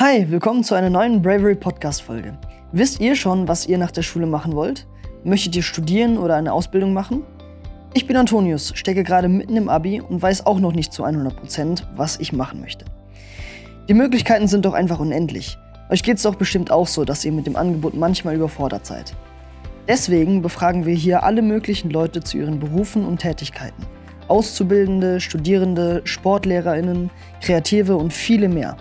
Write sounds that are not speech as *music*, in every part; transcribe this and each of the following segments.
Hi, willkommen zu einer neuen Bravery Podcast Folge. Wisst ihr schon, was ihr nach der Schule machen wollt? Möchtet ihr studieren oder eine Ausbildung machen? Ich bin Antonius, stecke gerade mitten im Abi und weiß auch noch nicht zu 100%, Prozent, was ich machen möchte. Die Möglichkeiten sind doch einfach unendlich. Euch geht es doch bestimmt auch so, dass ihr mit dem Angebot manchmal überfordert seid. Deswegen befragen wir hier alle möglichen Leute zu ihren Berufen und Tätigkeiten. Auszubildende, Studierende, SportlehrerInnen, Kreative und viele mehr.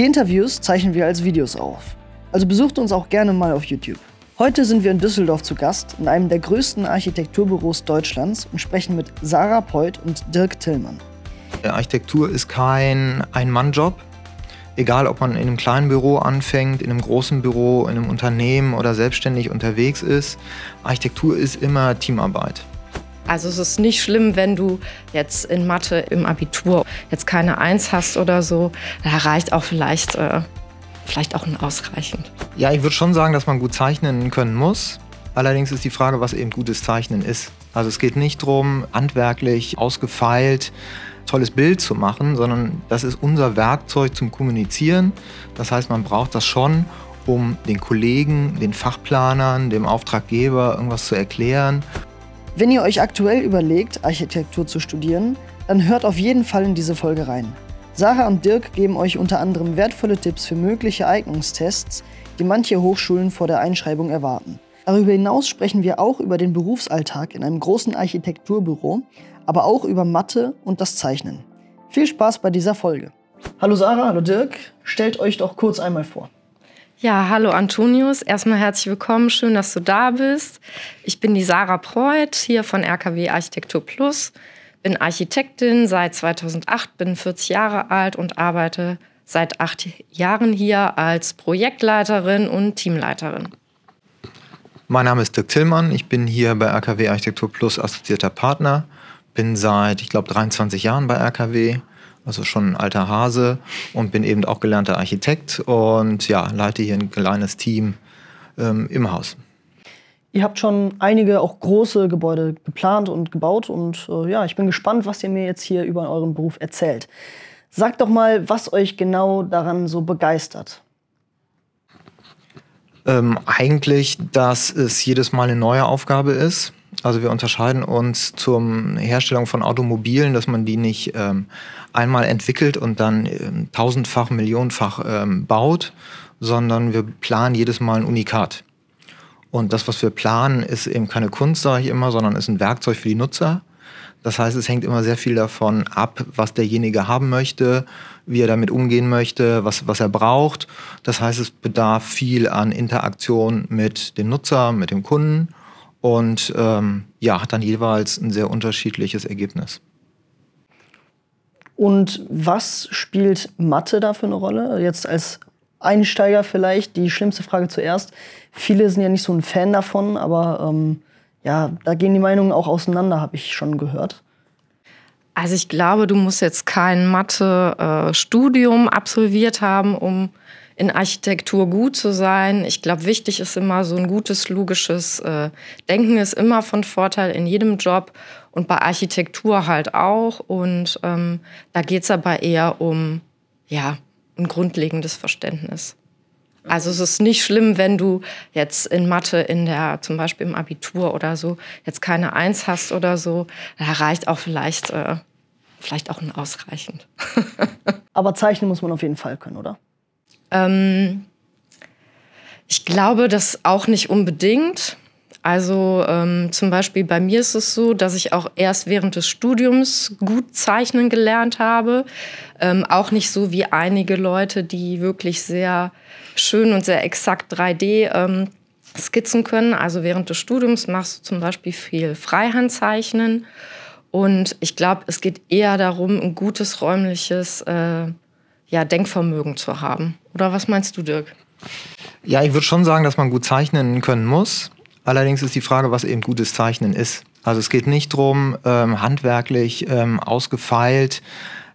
Die Interviews zeichnen wir als Videos auf. Also besucht uns auch gerne mal auf YouTube. Heute sind wir in Düsseldorf zu Gast, in einem der größten Architekturbüros Deutschlands und sprechen mit Sarah Preuth und Dirk Tillmann. Architektur ist kein Ein-Mann-Job. Egal, ob man in einem kleinen Büro anfängt, in einem großen Büro, in einem Unternehmen oder selbstständig unterwegs ist, Architektur ist immer Teamarbeit. Also es ist nicht schlimm, wenn du jetzt in Mathe im Abitur jetzt keine Eins hast oder so. Da reicht auch vielleicht, äh, vielleicht auch ein ausreichend. Ja, ich würde schon sagen, dass man gut zeichnen können muss. Allerdings ist die Frage, was eben gutes Zeichnen ist. Also es geht nicht darum, handwerklich ausgefeilt tolles Bild zu machen, sondern das ist unser Werkzeug zum Kommunizieren. Das heißt, man braucht das schon, um den Kollegen, den Fachplanern, dem Auftraggeber irgendwas zu erklären. Wenn ihr euch aktuell überlegt, Architektur zu studieren, dann hört auf jeden Fall in diese Folge rein. Sarah und Dirk geben euch unter anderem wertvolle Tipps für mögliche Eignungstests, die manche Hochschulen vor der Einschreibung erwarten. Darüber hinaus sprechen wir auch über den Berufsalltag in einem großen Architekturbüro, aber auch über Mathe und das Zeichnen. Viel Spaß bei dieser Folge. Hallo Sarah, hallo Dirk, stellt euch doch kurz einmal vor. Ja, hallo Antonius. Erstmal herzlich willkommen. Schön, dass du da bist. Ich bin die Sarah Preuth hier von RKW Architektur Plus. Bin Architektin seit 2008, bin 40 Jahre alt und arbeite seit acht Jahren hier als Projektleiterin und Teamleiterin. Mein Name ist Dirk Tillmann. Ich bin hier bei RKW Architektur Plus assoziierter Partner bin seit, ich glaube, 23 Jahren bei RKW, also schon ein alter Hase und bin eben auch gelernter Architekt und ja, leite hier ein kleines Team ähm, im Haus. Ihr habt schon einige auch große Gebäude geplant und gebaut und äh, ja, ich bin gespannt, was ihr mir jetzt hier über euren Beruf erzählt. Sagt doch mal, was euch genau daran so begeistert. Ähm, eigentlich, dass es jedes Mal eine neue Aufgabe ist. Also wir unterscheiden uns zur Herstellung von Automobilen, dass man die nicht ähm, einmal entwickelt und dann ähm, tausendfach, millionenfach ähm, baut, sondern wir planen jedes Mal ein Unikat. Und das, was wir planen, ist eben keine Kunst, sage ich immer, sondern ist ein Werkzeug für die Nutzer. Das heißt, es hängt immer sehr viel davon ab, was derjenige haben möchte, wie er damit umgehen möchte, was, was er braucht. Das heißt, es bedarf viel an Interaktion mit dem Nutzer, mit dem Kunden und ähm, ja, hat dann jeweils ein sehr unterschiedliches Ergebnis. Und was spielt Mathe da für eine Rolle? Jetzt als Einsteiger vielleicht die schlimmste Frage zuerst. Viele sind ja nicht so ein Fan davon, aber ähm, ja, da gehen die Meinungen auch auseinander, habe ich schon gehört. Also ich glaube, du musst jetzt kein Mathe-Studium äh, absolviert haben, um in Architektur gut zu sein. Ich glaube, wichtig ist immer so ein gutes, logisches äh, Denken ist immer von Vorteil in jedem Job und bei Architektur halt auch. Und ähm, da geht es aber eher um ja, ein grundlegendes Verständnis. Also es ist nicht schlimm, wenn du jetzt in Mathe in der, zum Beispiel im Abitur oder so, jetzt keine Eins hast oder so. Da reicht auch vielleicht, äh, vielleicht auch ein ausreichend. *laughs* Aber zeichnen muss man auf jeden Fall können, oder? Ähm, ich glaube das auch nicht unbedingt. Also ähm, zum Beispiel bei mir ist es so, dass ich auch erst während des Studiums gut zeichnen gelernt habe. Ähm, auch nicht so wie einige Leute, die wirklich sehr schön und sehr exakt 3D ähm, skizzen können. Also während des Studiums machst du zum Beispiel viel Freihandzeichnen. Und ich glaube, es geht eher darum, ein gutes räumliches äh, ja, Denkvermögen zu haben. Oder was meinst du, Dirk? Ja, ich würde schon sagen, dass man gut zeichnen können muss. Allerdings ist die Frage, was eben gutes Zeichnen ist. Also es geht nicht darum, ähm, handwerklich ähm, ausgefeilt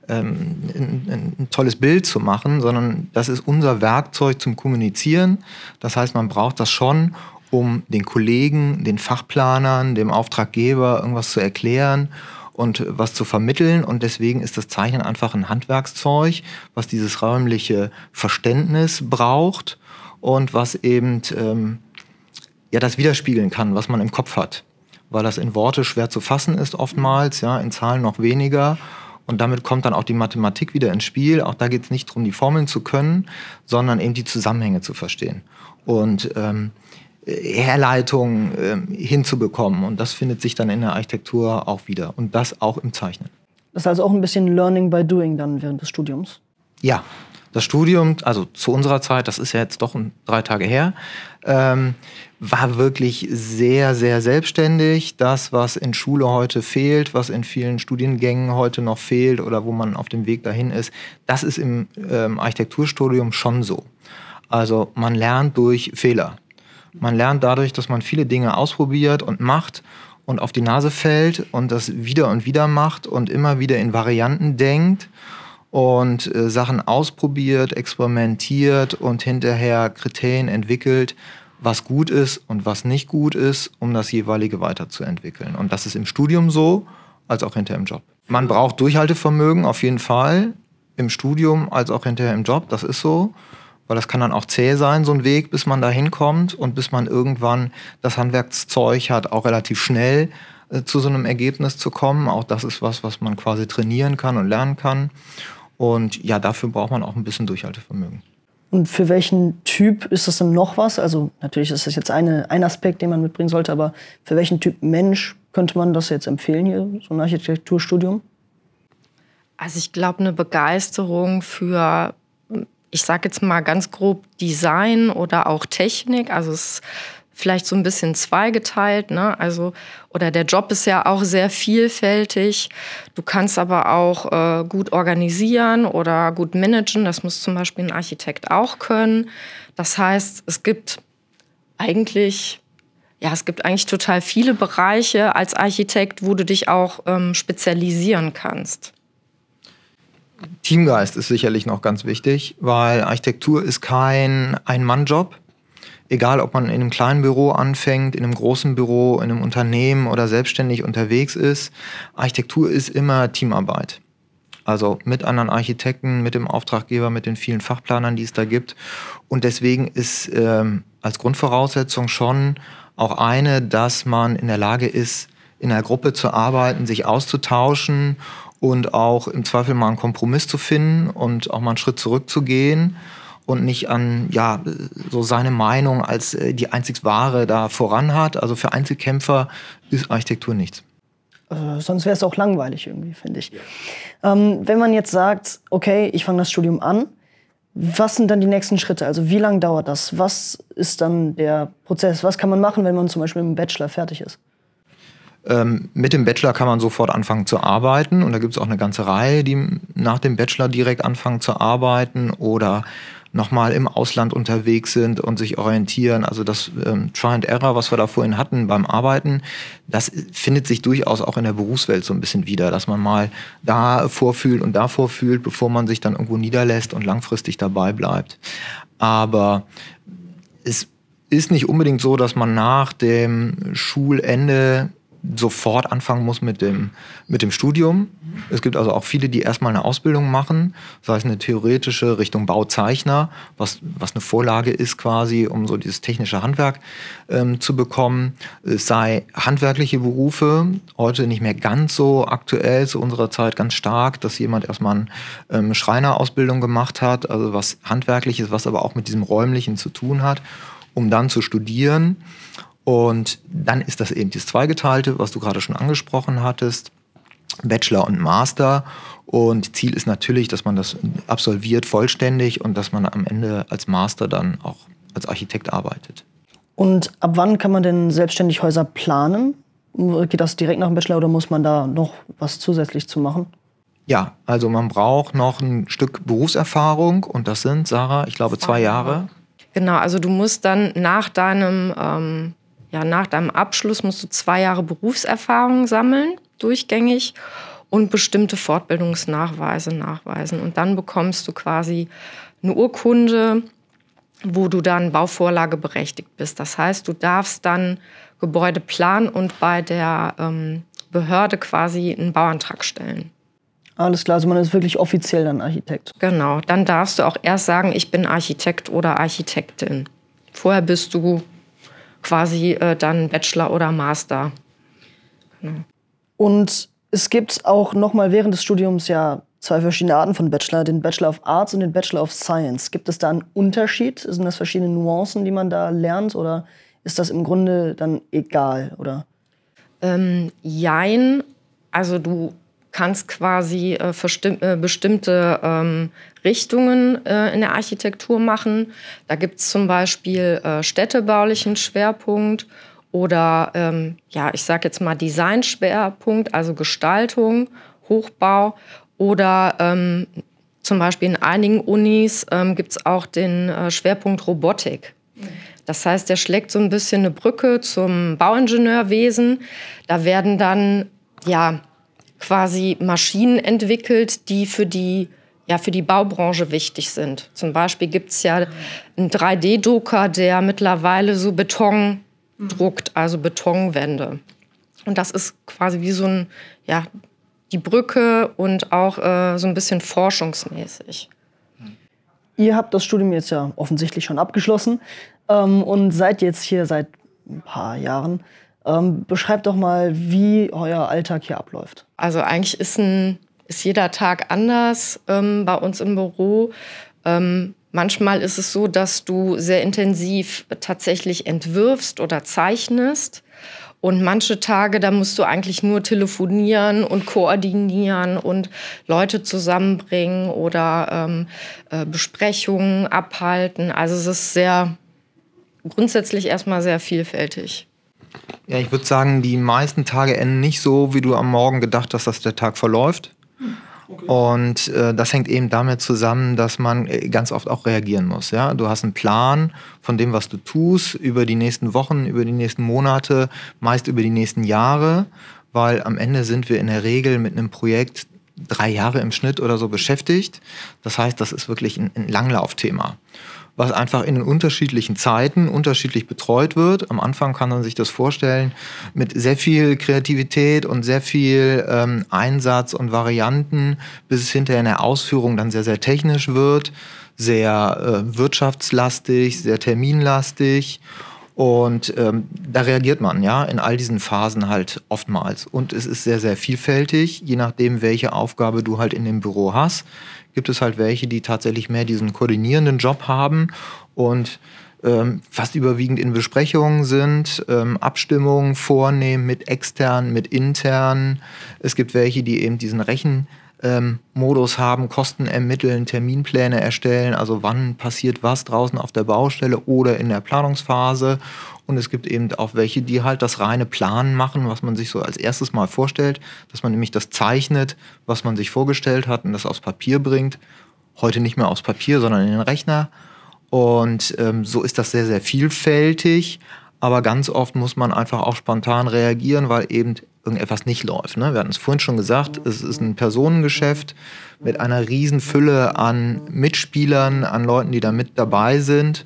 ähm, ein, ein, tolles Bild zu machen, sondern das ist unser Werkzeug zum Kommunizieren. Das heißt, man braucht das schon, um den Kollegen, den Fachplanern, dem Auftraggeber irgendwas zu erklären und was zu vermitteln. Und deswegen ist das Zeichnen einfach ein Handwerkszeug, was dieses räumliche Verständnis braucht und was eben ähm, ja, das widerspiegeln kann, was man im Kopf hat. Weil das in Worte schwer zu fassen ist oftmals, ja, in Zahlen noch weniger. Und damit kommt dann auch die Mathematik wieder ins Spiel. Auch da geht es nicht darum, die Formeln zu können, sondern eben die Zusammenhänge zu verstehen. Und ähm, Herleitungen äh, hinzubekommen. Und das findet sich dann in der Architektur auch wieder. Und das auch im Zeichnen. Das ist also auch ein bisschen Learning by Doing dann während des Studiums? Ja, das Studium, also zu unserer Zeit, das ist ja jetzt doch drei Tage her, ähm, war wirklich sehr, sehr selbstständig. Das, was in Schule heute fehlt, was in vielen Studiengängen heute noch fehlt oder wo man auf dem Weg dahin ist, das ist im ähm, Architekturstudium schon so. Also man lernt durch Fehler. Man lernt dadurch, dass man viele Dinge ausprobiert und macht und auf die Nase fällt und das wieder und wieder macht und immer wieder in Varianten denkt und äh, Sachen ausprobiert, experimentiert und hinterher Kriterien entwickelt, was gut ist und was nicht gut ist, um das jeweilige weiterzuentwickeln. Und das ist im Studium so, als auch hinterher im Job. Man braucht Durchhaltevermögen auf jeden Fall, im Studium als auch hinterher im Job, das ist so weil das kann dann auch zäh sein, so ein Weg, bis man da hinkommt und bis man irgendwann das Handwerkszeug hat, auch relativ schnell äh, zu so einem Ergebnis zu kommen. Auch das ist was, was man quasi trainieren kann und lernen kann. Und ja, dafür braucht man auch ein bisschen Durchhaltevermögen. Und für welchen Typ ist das dann noch was? Also natürlich ist das jetzt eine, ein Aspekt, den man mitbringen sollte, aber für welchen Typ Mensch könnte man das jetzt empfehlen hier, so ein Architekturstudium? Also ich glaube, eine Begeisterung für ich sage jetzt mal ganz grob Design oder auch Technik. Also es vielleicht so ein bisschen zweigeteilt. Ne? Also, oder der Job ist ja auch sehr vielfältig. Du kannst aber auch äh, gut organisieren oder gut managen. Das muss zum Beispiel ein Architekt auch können. Das heißt, es gibt eigentlich ja, es gibt eigentlich total viele Bereiche als Architekt, wo du dich auch ähm, spezialisieren kannst. Teamgeist ist sicherlich noch ganz wichtig, weil Architektur ist kein Ein-Mann-Job. Egal, ob man in einem kleinen Büro anfängt, in einem großen Büro, in einem Unternehmen oder selbstständig unterwegs ist. Architektur ist immer Teamarbeit. Also mit anderen Architekten, mit dem Auftraggeber, mit den vielen Fachplanern, die es da gibt. Und deswegen ist ähm, als Grundvoraussetzung schon auch eine, dass man in der Lage ist, in einer Gruppe zu arbeiten, sich auszutauschen und auch im Zweifel mal einen Kompromiss zu finden und auch mal einen Schritt zurückzugehen und nicht an ja so seine Meinung als äh, die einzig wahre da voran hat. Also für Einzelkämpfer ist Architektur nichts. Also sonst wäre es auch langweilig irgendwie, finde ich. Ja. Ähm, wenn man jetzt sagt, okay, ich fange das Studium an, was sind dann die nächsten Schritte? Also wie lange dauert das? Was ist dann der Prozess? Was kann man machen, wenn man zum Beispiel im Bachelor fertig ist? Ähm, mit dem Bachelor kann man sofort anfangen zu arbeiten und da gibt es auch eine ganze Reihe, die nach dem Bachelor direkt anfangen zu arbeiten oder nochmal im Ausland unterwegs sind und sich orientieren. Also das ähm, Try and Error, was wir da vorhin hatten beim Arbeiten, das findet sich durchaus auch in der Berufswelt so ein bisschen wieder, dass man mal da vorfühlt und da vorfühlt, bevor man sich dann irgendwo niederlässt und langfristig dabei bleibt. Aber es ist nicht unbedingt so, dass man nach dem Schulende sofort anfangen muss mit dem, mit dem Studium. Es gibt also auch viele, die erstmal eine Ausbildung machen, sei es eine theoretische Richtung Bauzeichner, was, was eine Vorlage ist quasi, um so dieses technische Handwerk ähm, zu bekommen. Es sei handwerkliche Berufe, heute nicht mehr ganz so aktuell, zu unserer Zeit ganz stark, dass jemand erstmal eine ähm, Schreinerausbildung gemacht hat, also was handwerkliches, was aber auch mit diesem räumlichen zu tun hat, um dann zu studieren und dann ist das eben das Zweigeteilte, was du gerade schon angesprochen hattest, Bachelor und Master. Und Ziel ist natürlich, dass man das absolviert vollständig und dass man am Ende als Master dann auch als Architekt arbeitet. Und ab wann kann man denn selbstständig Häuser planen? Geht das direkt nach dem Bachelor oder muss man da noch was zusätzlich zu machen? Ja, also man braucht noch ein Stück Berufserfahrung und das sind, Sarah, ich glaube zwei Jahre. Genau, also du musst dann nach deinem ähm, ja, nach deinem Abschluss musst du zwei Jahre Berufserfahrung sammeln, durchgängig, und bestimmte Fortbildungsnachweise nachweisen. Und dann bekommst du quasi eine Urkunde, wo du dann Bauvorlage berechtigt bist. Das heißt, du darfst dann Gebäude planen und bei der ähm, Behörde quasi einen Bauantrag stellen. Alles klar, also man ist wirklich offiziell dann Architekt. Genau, dann darfst du auch erst sagen, ich bin Architekt oder Architektin. Vorher bist du quasi äh, dann Bachelor oder Master. Genau. Und es gibt auch nochmal während des Studiums ja zwei verschiedene Arten von Bachelor, den Bachelor of Arts und den Bachelor of Science. Gibt es da einen Unterschied? Sind das verschiedene Nuancen, die man da lernt oder ist das im Grunde dann egal, oder? Ähm, jein. Also du kannst quasi äh, äh, bestimmte ähm, Richtungen äh, in der Architektur machen. Da gibt es zum Beispiel äh, städtebaulichen Schwerpunkt oder, ähm, ja, ich sage jetzt mal Designschwerpunkt, also Gestaltung, Hochbau oder ähm, zum Beispiel in einigen Unis ähm, gibt es auch den äh, Schwerpunkt Robotik. Das heißt, der schlägt so ein bisschen eine Brücke zum Bauingenieurwesen. Da werden dann ja quasi Maschinen entwickelt, die für die ja, für die Baubranche wichtig sind. Zum Beispiel gibt es ja einen 3D-Drucker, der mittlerweile so Beton druckt, also Betonwände. Und das ist quasi wie so ein, ja, die Brücke und auch äh, so ein bisschen forschungsmäßig. Ihr habt das Studium jetzt ja offensichtlich schon abgeschlossen ähm, und seid jetzt hier seit ein paar Jahren. Ähm, beschreibt doch mal, wie euer Alltag hier abläuft. Also eigentlich ist, ein, ist jeder Tag anders ähm, bei uns im Büro. Ähm, manchmal ist es so, dass du sehr intensiv tatsächlich entwirfst oder zeichnest. Und manche Tage, da musst du eigentlich nur telefonieren und koordinieren und Leute zusammenbringen oder ähm, äh, Besprechungen abhalten. Also es ist sehr grundsätzlich erstmal sehr vielfältig. Ja, ich würde sagen, die meisten Tage enden nicht so, wie du am Morgen gedacht hast, dass der Tag verläuft. Okay. Und äh, das hängt eben damit zusammen, dass man äh, ganz oft auch reagieren muss. Ja? Du hast einen Plan von dem, was du tust, über die nächsten Wochen, über die nächsten Monate, meist über die nächsten Jahre, weil am Ende sind wir in der Regel mit einem Projekt drei Jahre im Schnitt oder so beschäftigt. Das heißt, das ist wirklich ein, ein Langlaufthema was einfach in den unterschiedlichen Zeiten unterschiedlich betreut wird. Am Anfang kann man sich das vorstellen mit sehr viel Kreativität und sehr viel ähm, Einsatz und Varianten, bis es hinterher in der Ausführung dann sehr, sehr technisch wird, sehr äh, wirtschaftslastig, sehr terminlastig. Und ähm, da reagiert man ja in all diesen Phasen halt oftmals. Und es ist sehr, sehr vielfältig, je nachdem, welche Aufgabe du halt in dem Büro hast gibt es halt welche, die tatsächlich mehr diesen koordinierenden Job haben und ähm, fast überwiegend in Besprechungen sind, ähm, Abstimmungen vornehmen mit externen, mit internen. Es gibt welche, die eben diesen Rechen ähm, Modus haben, Kosten ermitteln, Terminpläne erstellen, also wann passiert was draußen auf der Baustelle oder in der Planungsphase und es gibt eben auch welche, die halt das reine Planen machen, was man sich so als erstes mal vorstellt, dass man nämlich das zeichnet, was man sich vorgestellt hat und das aufs Papier bringt. Heute nicht mehr aufs Papier, sondern in den Rechner. Und ähm, so ist das sehr, sehr vielfältig. Aber ganz oft muss man einfach auch spontan reagieren, weil eben irgendetwas nicht läuft. Ne? Wir hatten es vorhin schon gesagt, es ist ein Personengeschäft mit einer riesen Fülle an Mitspielern, an Leuten, die da mit dabei sind.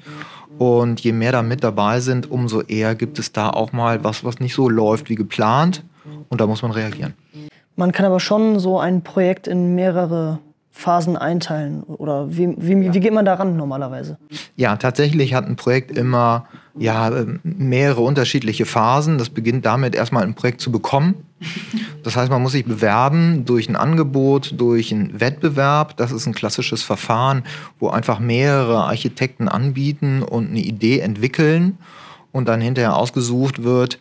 Und je mehr da mit dabei sind, umso eher gibt es da auch mal was, was nicht so läuft wie geplant. Und da muss man reagieren. Man kann aber schon so ein Projekt in mehrere Phasen einteilen? Oder wie, wie, wie geht man daran normalerweise? Ja, tatsächlich hat ein Projekt immer ja, mehrere unterschiedliche Phasen. Das beginnt damit, erstmal ein Projekt zu bekommen. Das heißt, man muss sich bewerben durch ein Angebot, durch einen Wettbewerb. Das ist ein klassisches Verfahren, wo einfach mehrere Architekten anbieten und eine Idee entwickeln und dann hinterher ausgesucht wird,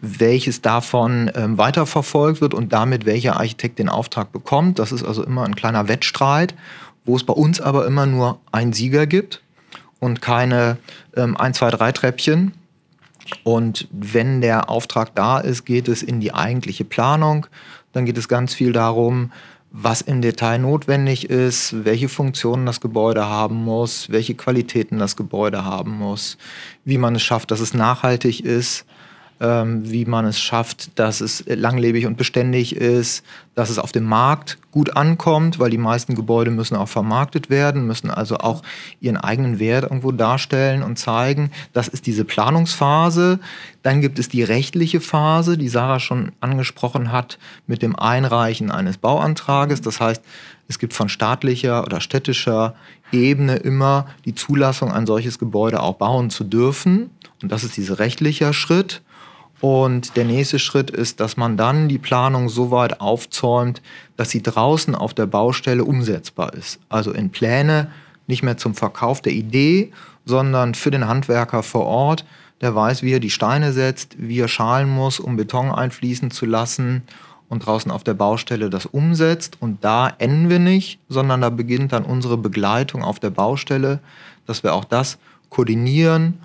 welches davon ähm, weiterverfolgt wird und damit welcher Architekt den Auftrag bekommt. Das ist also immer ein kleiner Wettstreit, wo es bei uns aber immer nur einen Sieger gibt und keine ähm, 1, 2, 3 Treppchen. Und wenn der Auftrag da ist, geht es in die eigentliche Planung. Dann geht es ganz viel darum, was im Detail notwendig ist, welche Funktionen das Gebäude haben muss, welche Qualitäten das Gebäude haben muss, wie man es schafft, dass es nachhaltig ist ähm, wie man es schafft, dass es langlebig und beständig ist, dass es auf dem Markt gut ankommt, weil die meisten Gebäude müssen auch vermarktet werden, müssen also auch ihren eigenen Wert irgendwo darstellen und zeigen. Das ist diese Planungsphase. Dann gibt es die rechtliche Phase, die Sarah schon angesprochen hat, mit dem Einreichen eines Bauantrages. Das heißt, es gibt von staatlicher oder städtischer Ebene immer die Zulassung, ein solches Gebäude auch bauen zu dürfen. Und das ist dieser rechtliche Schritt. Und der nächste Schritt ist, dass man dann die Planung so weit aufzäumt, dass sie draußen auf der Baustelle umsetzbar ist. Also in Pläne, nicht mehr zum Verkauf der Idee, sondern für den Handwerker vor Ort, der weiß, wie er die Steine setzt, wie er schalen muss, um Beton einfließen zu lassen und draußen auf der Baustelle das umsetzt. Und da enden wir nicht, sondern da beginnt dann unsere Begleitung auf der Baustelle, dass wir auch das koordinieren,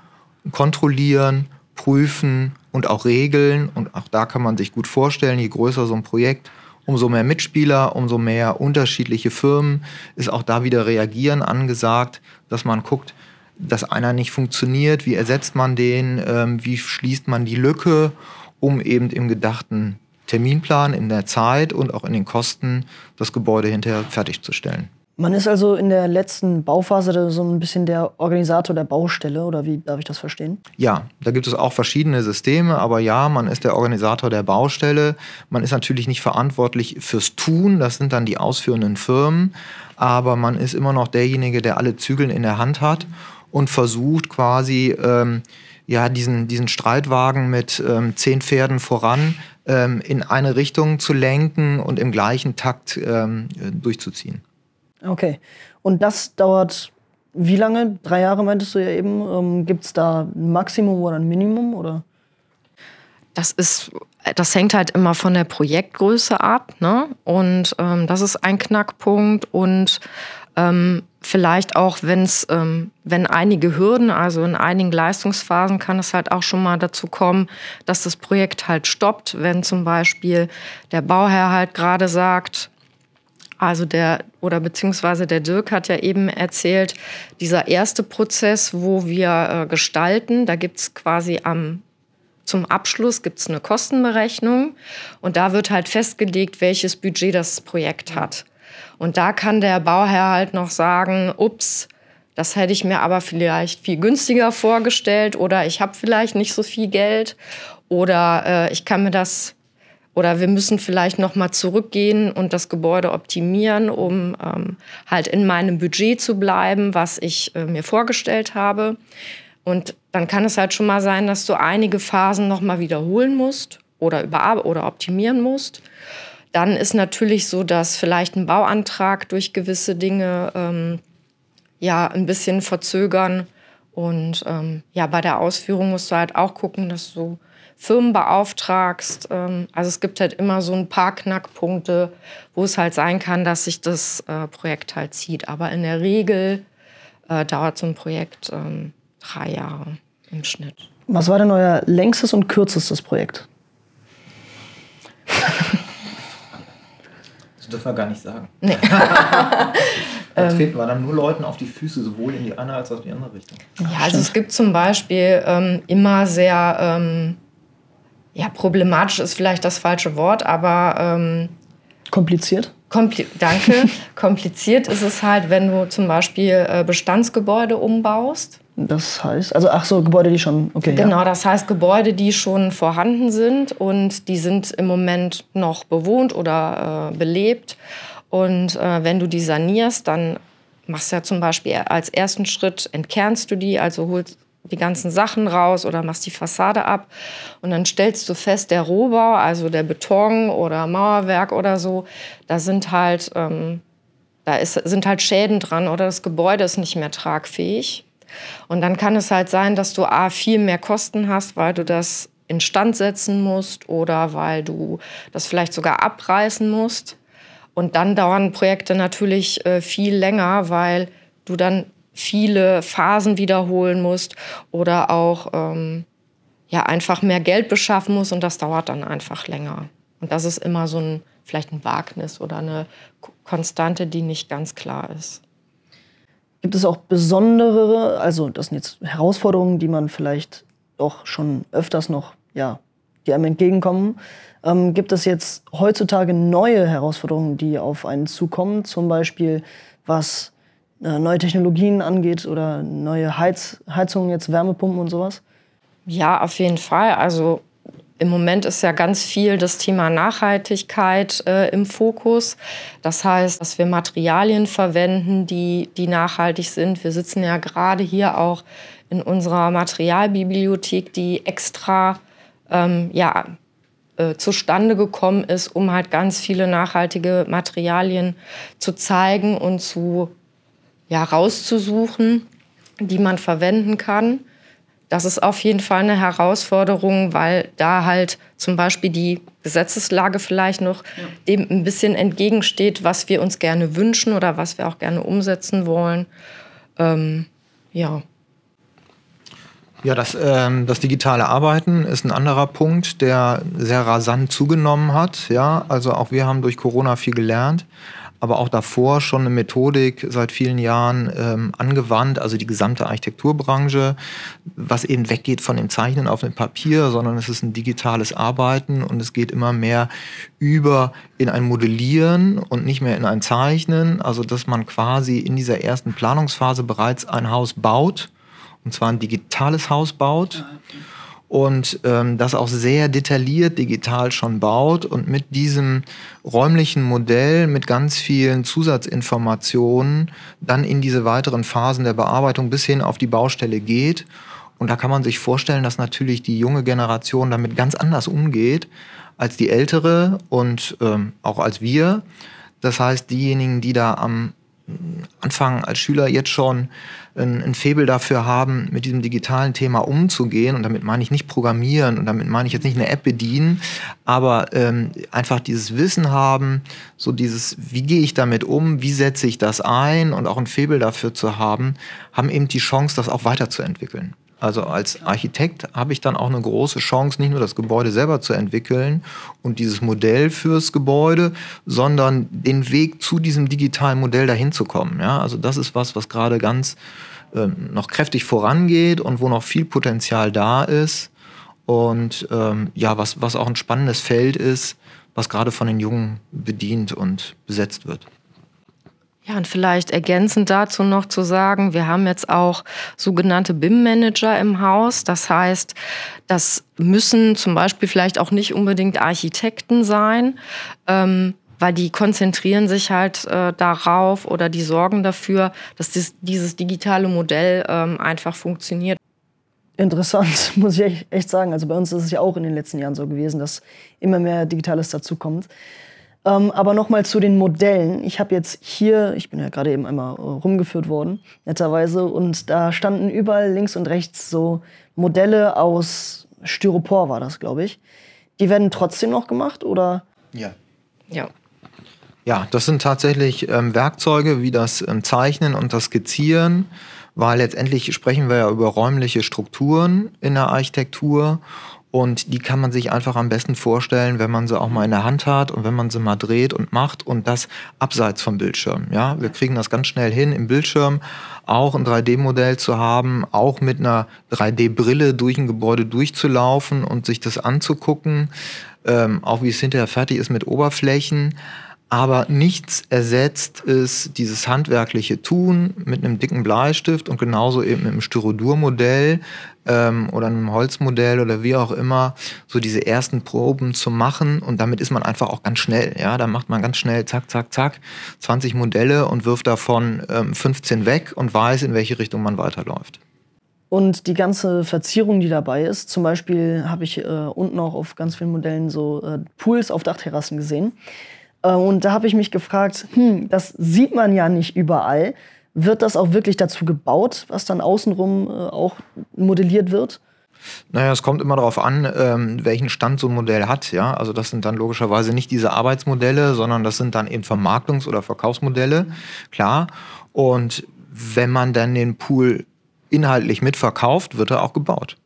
kontrollieren, prüfen und auch regeln. Und auch da kann man sich gut vorstellen, je größer so ein Projekt, umso mehr Mitspieler, umso mehr unterschiedliche Firmen, ist auch da wieder Reagieren angesagt, dass man guckt, dass einer nicht funktioniert, wie ersetzt man den, ähm, wie schließt man die Lücke, um eben im gedachten Terminplan, in der Zeit und auch in den Kosten das Gebäude hinterher fertigzustellen. Man ist also in der letzten Bauphase so ein bisschen der Organisator der Baustelle oder wie darf ich das verstehen? Ja, da gibt es auch verschiedene Systeme, aber ja, man ist der Organisator der Baustelle. Man ist natürlich nicht verantwortlich fürs Tun, das sind dann die ausführenden Firmen, aber man ist immer noch derjenige, der alle Zügel in der Hand hat und versucht quasi ähm, ja, diesen, diesen Streitwagen mit ähm, zehn Pferden voran ähm, in eine Richtung zu lenken und im gleichen Takt ähm, durchzuziehen. Okay. Und das dauert wie lange? Drei Jahre meintest du ja eben. Ähm, Gibt es da ein Maximum oder ein Minimum? Oder? Das ist, das hängt halt immer von der Projektgröße ab, ne? Und ähm, das ist ein Knackpunkt. Und ähm, vielleicht auch, wenn's, ähm, wenn einige Hürden, also in einigen Leistungsphasen kann es halt auch schon mal dazu kommen, dass das Projekt halt stoppt, wenn zum Beispiel der Bauherr halt gerade sagt, also der oder beziehungsweise der Dirk hat ja eben erzählt, dieser erste Prozess, wo wir äh, gestalten, da gibt es quasi am zum Abschluss gibt's eine Kostenberechnung und da wird halt festgelegt, welches Budget das Projekt hat. Und da kann der Bauherr halt noch sagen, ups, das hätte ich mir aber vielleicht viel günstiger vorgestellt oder ich habe vielleicht nicht so viel Geld oder äh, ich kann mir das oder wir müssen vielleicht noch mal zurückgehen und das Gebäude optimieren, um ähm, halt in meinem Budget zu bleiben, was ich äh, mir vorgestellt habe. Und dann kann es halt schon mal sein, dass du einige Phasen noch mal wiederholen musst oder über oder optimieren musst. Dann ist natürlich so, dass vielleicht ein Bauantrag durch gewisse Dinge ähm, ja ein bisschen verzögern. Und ähm, ja, bei der Ausführung musst du halt auch gucken, dass du Firmen beauftragst. Ähm, also es gibt halt immer so ein paar Knackpunkte, wo es halt sein kann, dass sich das äh, Projekt halt zieht. Aber in der Regel äh, dauert so ein Projekt ähm, drei Jahre im Schnitt. Was war denn euer längstes und kürzestes Projekt? *laughs* Das dürfen wir gar nicht sagen. Nee. *laughs* da *laughs* treten wir dann nur Leuten auf die Füße, sowohl in die eine als auch in die andere Richtung. Ja, also es gibt zum Beispiel ähm, immer sehr ähm, ja, problematisch ist vielleicht das falsche Wort, aber ähm, kompliziert. Kompli danke. *laughs* kompliziert ist es halt, wenn du zum Beispiel äh, Bestandsgebäude umbaust. Das heißt, also ach so, Gebäude, die schon, okay. Genau, ja. das heißt Gebäude, die schon vorhanden sind und die sind im Moment noch bewohnt oder äh, belebt. Und äh, wenn du die sanierst, dann machst du ja zum Beispiel als ersten Schritt, entkernst du die, also holst, die ganzen Sachen raus oder machst die Fassade ab. Und dann stellst du fest, der Rohbau, also der Beton oder Mauerwerk oder so, da sind halt, ähm, da ist, sind halt Schäden dran oder das Gebäude ist nicht mehr tragfähig. Und dann kann es halt sein, dass du A, viel mehr Kosten hast, weil du das instand setzen musst oder weil du das vielleicht sogar abreißen musst. Und dann dauern Projekte natürlich äh, viel länger, weil du dann viele Phasen wiederholen musst oder auch ähm, ja, einfach mehr Geld beschaffen musst und das dauert dann einfach länger. Und das ist immer so ein, vielleicht ein Wagnis oder eine Konstante, die nicht ganz klar ist. Gibt es auch besondere, also das sind jetzt Herausforderungen, die man vielleicht doch schon öfters noch ja, die einem entgegenkommen. Ähm, gibt es jetzt heutzutage neue Herausforderungen, die auf einen zukommen? Zum Beispiel was neue Technologien angeht oder neue Heiz Heizungen, jetzt Wärmepumpen und sowas? Ja, auf jeden Fall. Also im Moment ist ja ganz viel das Thema Nachhaltigkeit äh, im Fokus. Das heißt, dass wir Materialien verwenden, die, die nachhaltig sind. Wir sitzen ja gerade hier auch in unserer Materialbibliothek, die extra ähm, ja, äh, zustande gekommen ist, um halt ganz viele nachhaltige Materialien zu zeigen und zu ja, rauszusuchen, die man verwenden kann. Das ist auf jeden Fall eine Herausforderung, weil da halt zum Beispiel die Gesetzeslage vielleicht noch ja. dem ein bisschen entgegensteht, was wir uns gerne wünschen oder was wir auch gerne umsetzen wollen. Ähm, ja. Ja, das, ähm, das digitale Arbeiten ist ein anderer Punkt, der sehr rasant zugenommen hat. Ja, also auch wir haben durch Corona viel gelernt, aber auch davor schon eine Methodik seit vielen Jahren ähm, angewandt, also die gesamte Architekturbranche, was eben weggeht von dem Zeichnen auf dem Papier, sondern es ist ein digitales Arbeiten und es geht immer mehr über in ein Modellieren und nicht mehr in ein Zeichnen, also dass man quasi in dieser ersten Planungsphase bereits ein Haus baut und zwar ein digitales Haus baut und ähm, das auch sehr detailliert digital schon baut und mit diesem räumlichen Modell mit ganz vielen Zusatzinformationen dann in diese weiteren Phasen der Bearbeitung bis hin auf die Baustelle geht. Und da kann man sich vorstellen, dass natürlich die junge Generation damit ganz anders umgeht als die ältere und ähm, auch als wir. Das heißt, diejenigen, die da am Anfang als Schüler jetzt schon ein, ein Faible dafür haben, mit diesem digitalen Thema umzugehen. Und damit meine ich nicht programmieren und damit meine ich jetzt nicht eine App bedienen, aber ähm, einfach dieses Wissen haben, so dieses, wie gehe ich damit um, wie setze ich das ein und auch ein Faible dafür zu haben, haben eben die Chance, das auch weiterzuentwickeln. Also als Architekt habe ich dann auch eine große Chance, nicht nur das Gebäude selber zu entwickeln und dieses Modell fürs Gebäude, sondern den Weg zu diesem digitalen Modell dahin zu kommen. Ja, also das ist was, was gerade ganz äh, noch kräftig vorangeht und wo noch viel Potenzial da ist und ähm, ja, was, was auch ein spannendes Feld ist, was gerade von den Jungen bedient und besetzt wird. Ja, und vielleicht ergänzend dazu noch zu sagen, wir haben jetzt auch sogenannte BIM-Manager im Haus. Das heißt, das müssen zum Beispiel vielleicht auch nicht unbedingt Architekten sein, ähm, weil die konzentrieren sich halt äh, darauf oder die sorgen dafür, dass dies, dieses digitale Modell ähm, einfach funktioniert. Interessant, *laughs* muss ich echt sagen. Also bei uns ist es ja auch in den letzten Jahren so gewesen, dass immer mehr Digitales dazukommt. Ähm, aber nochmal zu den Modellen. Ich habe jetzt hier, ich bin ja gerade eben einmal äh, rumgeführt worden, netterweise, und da standen überall links und rechts so Modelle aus Styropor, war das, glaube ich. Die werden trotzdem noch gemacht, oder? Ja. Ja. Ja, das sind tatsächlich ähm, Werkzeuge wie das ähm, Zeichnen und das Skizzieren, weil letztendlich sprechen wir ja über räumliche Strukturen in der Architektur und die kann man sich einfach am besten vorstellen, wenn man sie auch mal in der Hand hat und wenn man sie mal dreht und macht und das abseits vom Bildschirm. Ja, wir kriegen das ganz schnell hin, im Bildschirm auch ein 3D-Modell zu haben, auch mit einer 3D-Brille durch ein Gebäude durchzulaufen und sich das anzugucken, ähm, auch wie es hinterher fertig ist mit Oberflächen. Aber nichts ersetzt es dieses handwerkliche Tun mit einem dicken Bleistift und genauso eben mit einem Styrodur-Modell ähm, oder einem Holzmodell oder wie auch immer, so diese ersten Proben zu machen. Und damit ist man einfach auch ganz schnell. Ja, da macht man ganz schnell zack, zack, zack, 20 Modelle und wirft davon ähm, 15 weg und weiß, in welche Richtung man weiterläuft. Und die ganze Verzierung, die dabei ist, zum Beispiel habe ich äh, unten auch auf ganz vielen Modellen so äh, Pools auf Dachterrassen gesehen. Äh, und da habe ich mich gefragt, hm, das sieht man ja nicht überall. Wird das auch wirklich dazu gebaut, was dann außenrum äh, auch modelliert wird? Naja, es kommt immer darauf an, ähm, welchen Stand so ein Modell hat. Ja? Also das sind dann logischerweise nicht diese Arbeitsmodelle, sondern das sind dann eben Vermarktungs- oder Verkaufsmodelle, klar. Und wenn man dann den Pool inhaltlich mitverkauft, wird er auch gebaut.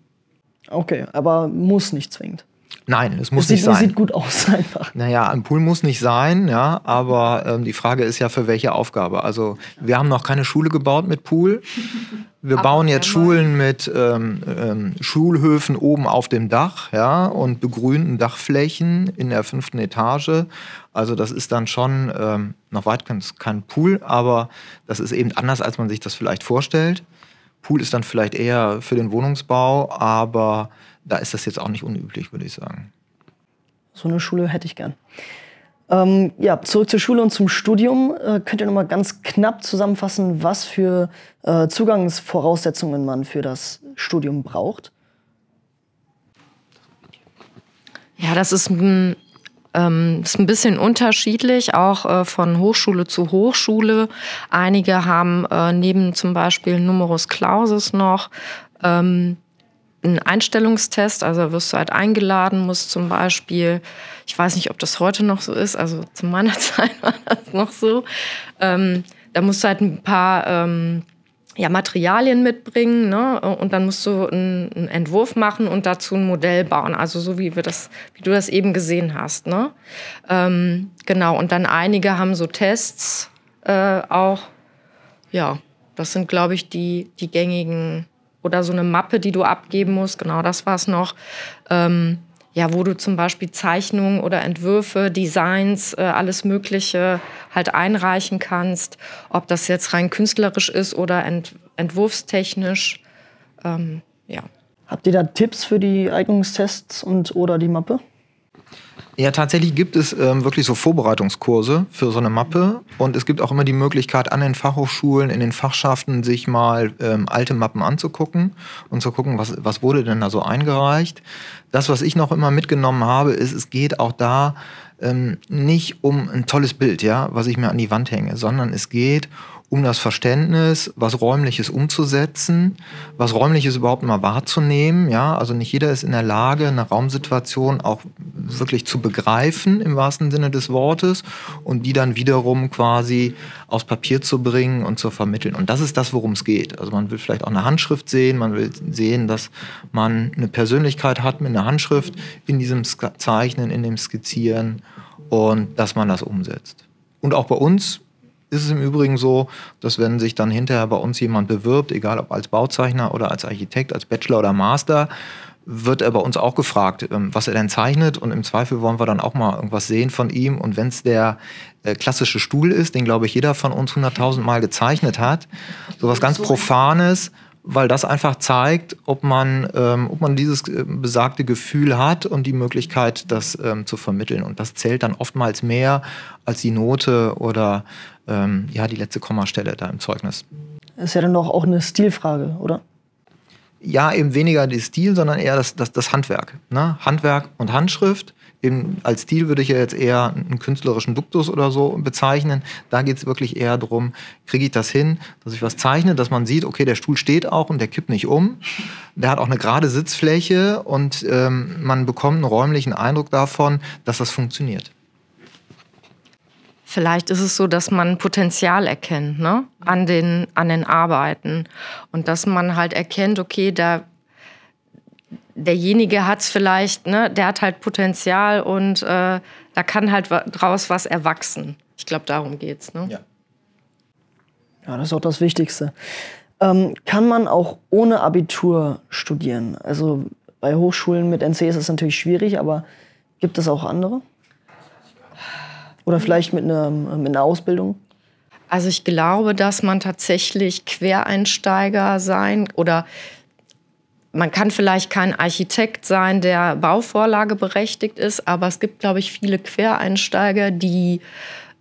Okay, aber muss nicht zwingend. Nein, es muss das nicht sieht, sein. Sieht gut aus *laughs* einfach. Naja, ein Pool muss nicht sein, ja, aber ähm, die Frage ist ja für welche Aufgabe. Also wir haben noch keine Schule gebaut mit Pool. wir bauen jetzt. Schulen mit ähm, ähm, Schulhöfen oben auf dem Dach, ja, und begrünten Dachflächen in der fünften Etage. Also das ist dann schon ähm, noch weit kein, kein Pool, aber das ist eben anders, als man sich das vielleicht vorstellt. Pool ist dann vielleicht eher für den Wohnungsbau, aber da ist das jetzt auch nicht unüblich, würde ich sagen. So eine Schule hätte ich gern. Ähm, ja, zurück zur Schule und zum Studium. Äh, könnt ihr noch mal ganz knapp zusammenfassen, was für äh, Zugangsvoraussetzungen man für das Studium braucht? Ja, das ist ein, ähm, ist ein bisschen unterschiedlich, auch äh, von Hochschule zu Hochschule. Einige haben äh, neben zum Beispiel Numerus Clausus noch ähm, einen Einstellungstest, also wirst du halt eingeladen, musst zum Beispiel, ich weiß nicht, ob das heute noch so ist, also zu meiner *laughs* Zeit war das noch so, ähm, da musst du halt ein paar ähm, ja, Materialien mitbringen ne? und dann musst du einen, einen Entwurf machen und dazu ein Modell bauen, also so wie, wir das, wie du das eben gesehen hast. Ne? Ähm, genau, und dann einige haben so Tests äh, auch, ja, das sind, glaube ich, die, die gängigen oder so eine Mappe, die du abgeben musst. Genau, das war es noch. Ähm, ja, wo du zum Beispiel Zeichnungen oder Entwürfe, Designs, äh, alles Mögliche halt einreichen kannst. Ob das jetzt rein künstlerisch ist oder ent entwurfstechnisch. Ähm, ja. Habt ihr da Tipps für die Eignungstests und oder die Mappe? Ja, tatsächlich gibt es ähm, wirklich so Vorbereitungskurse für so eine Mappe. Und es gibt auch immer die Möglichkeit, an den Fachhochschulen, in den Fachschaften sich mal ähm, alte Mappen anzugucken und zu gucken, was, was wurde denn da so eingereicht. Das, was ich noch immer mitgenommen habe, ist, es geht auch da ähm, nicht um ein tolles Bild, ja, was ich mir an die Wand hänge, sondern es geht um das Verständnis, was Räumliches umzusetzen, was Räumliches überhaupt mal wahrzunehmen. Ja, also nicht jeder ist in der Lage, eine Raumsituation auch wirklich zu begreifen im wahrsten Sinne des Wortes und die dann wiederum quasi aufs Papier zu bringen und zu vermitteln. Und das ist das, worum es geht. Also man will vielleicht auch eine Handschrift sehen, man will sehen, dass man eine Persönlichkeit hat mit einer Handschrift in diesem Zeichnen, in dem Skizzieren und dass man das umsetzt. Und auch bei uns ist es im Übrigen so, dass wenn sich dann hinterher bei uns jemand bewirbt, egal ob als Bauzeichner oder als Architekt, als Bachelor oder Master, wird er bei uns auch gefragt, ähm, was er denn zeichnet. Und im Zweifel wollen wir dann auch mal irgendwas sehen von ihm. Und wenn es der äh, klassische Stuhl ist, den glaube ich jeder von uns 100.000 Mal gezeichnet hat, sowas ganz Profanes, weil das einfach zeigt, ob man, ähm, ob man dieses äh, besagte Gefühl hat und die Möglichkeit, das ähm, zu vermitteln. Und das zählt dann oftmals mehr als die Note oder ähm, ja, die letzte Kommastelle da im Zeugnis. Das ist ja dann doch auch eine Stilfrage, oder? Ja, eben weniger der Stil, sondern eher das, das, das Handwerk. Ne? Handwerk und Handschrift. Eben als Stil würde ich ja jetzt eher einen künstlerischen Duktus oder so bezeichnen. Da geht es wirklich eher darum, kriege ich das hin, dass ich was zeichne, dass man sieht, okay, der Stuhl steht auch und der kippt nicht um. Der hat auch eine gerade Sitzfläche und ähm, man bekommt einen räumlichen Eindruck davon, dass das funktioniert. Vielleicht ist es so, dass man Potenzial erkennt ne? an, den, an den Arbeiten und dass man halt erkennt, okay, da, derjenige hat es vielleicht, ne? der hat halt Potenzial und äh, da kann halt draus was erwachsen. Ich glaube, darum geht's. Ne? Ja. Ja, das ist auch das Wichtigste. Ähm, kann man auch ohne Abitur studieren? Also bei Hochschulen mit NC ist es natürlich schwierig, aber gibt es auch andere? Oder vielleicht mit einer, mit einer Ausbildung? Also ich glaube, dass man tatsächlich Quereinsteiger sein oder man kann vielleicht kein Architekt sein, der Bauvorlage berechtigt ist, aber es gibt, glaube ich, viele Quereinsteiger, die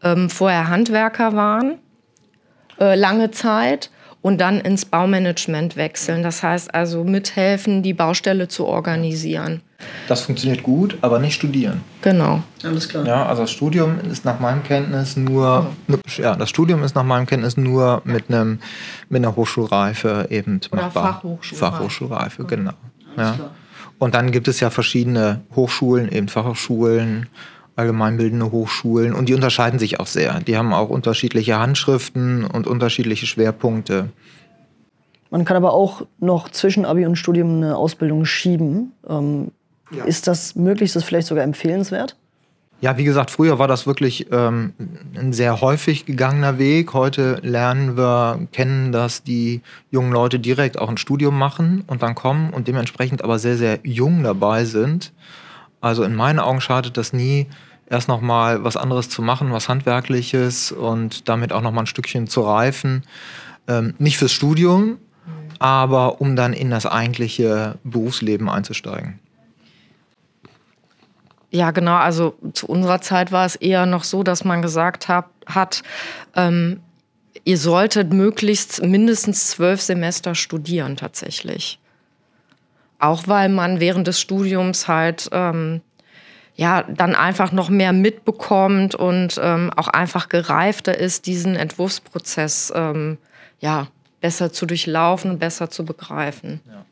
ähm, vorher Handwerker waren, äh, lange Zeit und dann ins Baumanagement wechseln. Das heißt also mithelfen, die Baustelle zu organisieren. Das funktioniert gut, aber nicht studieren. Genau. Alles klar. Ja, also das Studium ist nach meinem Kenntnis nur, ja, das Studium ist nach meinem Kenntnis nur mit einem mit einer Hochschulreife eben Oder machbar. Fachhochschulreife. Fachhochschulreife, genau. Ja. Und dann gibt es ja verschiedene Hochschulen, eben Fachhochschulen, allgemeinbildende Hochschulen und die unterscheiden sich auch sehr. Die haben auch unterschiedliche Handschriften und unterschiedliche Schwerpunkte. Man kann aber auch noch zwischen Abi und Studium eine Ausbildung schieben. Ähm, Ja. Ist das möglich? Ist das vielleicht sogar empfehlenswert? Ja, wie gesagt, früher war das wirklich ähm, ein sehr häufig gegangener Weg. Heute lernen wir kennen, dass die jungen Leute direkt auch ein Studium machen und dann kommen und dementsprechend aber sehr, sehr jung dabei sind. Also in meinen Augen schadet das nie, erst noch mal was anderes zu machen, was handwerkliches und damit auch noch mal ein Stückchen zu reifen. Ähm, nicht fürs Studium, aber um dann in das eigentliche Berufsleben einzusteigen. Ja, genau. Also zu unserer Zeit war es eher noch so, dass man gesagt hab, hat, ähm, ihr solltet möglichst mindestens zwölf Semester studieren tatsächlich. Auch weil man während des Studiums halt ähm, ja dann einfach noch mehr mitbekommt und ähm, auch einfach gereifter ist, diesen Entwurfsprozess ähm, ja besser zu durchlaufen, besser zu begreifen. Ja.